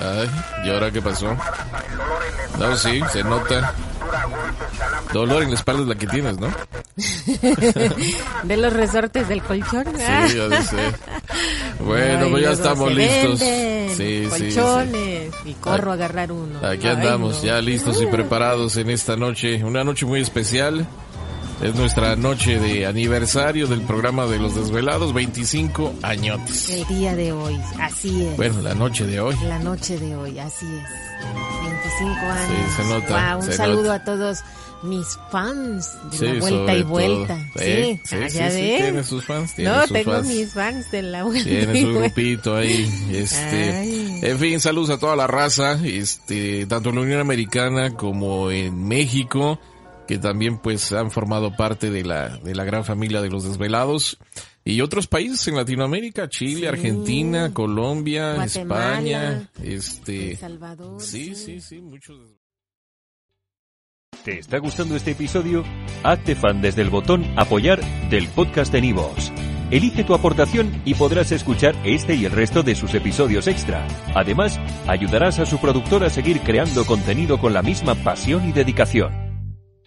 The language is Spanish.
Ay, ¿y ahora qué pasó? No, sí, se nota. Dolor en la espalda es la que tienes, ¿no? de los resortes del colchón. Sí, ya sé. Bueno, pues ya estamos listos. Sí, colchones sí, y corro a agarrar uno. Aquí andamos, ya listos y preparados en esta noche. Una noche muy especial. Es nuestra noche de aniversario del programa de los desvelados, 25 añotes. El día de hoy, así es. Bueno, la noche de hoy. La noche de hoy, así es. 25 años. Sí, se nota. Wow, un saludo a todos mis fans de la vuelta y vuelta. Sí, sí, sí, tiene sus fans. Tiene no, sus tengo fans. mis fans de la vuelta Tiene su grupito ahí. Este, Ay. en fin, saludos a toda la raza, este, tanto en la Unión Americana como en México, que también pues han formado parte de la, de la gran familia de los desvelados. Y otros países en Latinoamérica, Chile, Sí. Argentina, Colombia, Guatemala, España, este, El Salvador. sí, sí, sí, muchos. ¿Te está gustando este episodio? Hazte fan desde el botón Apoyar del podcast de Nivos. Elige tu aportación y podrás escuchar este y el resto de sus episodios extra. Además, ayudarás a su productor a seguir creando contenido con la misma pasión y dedicación.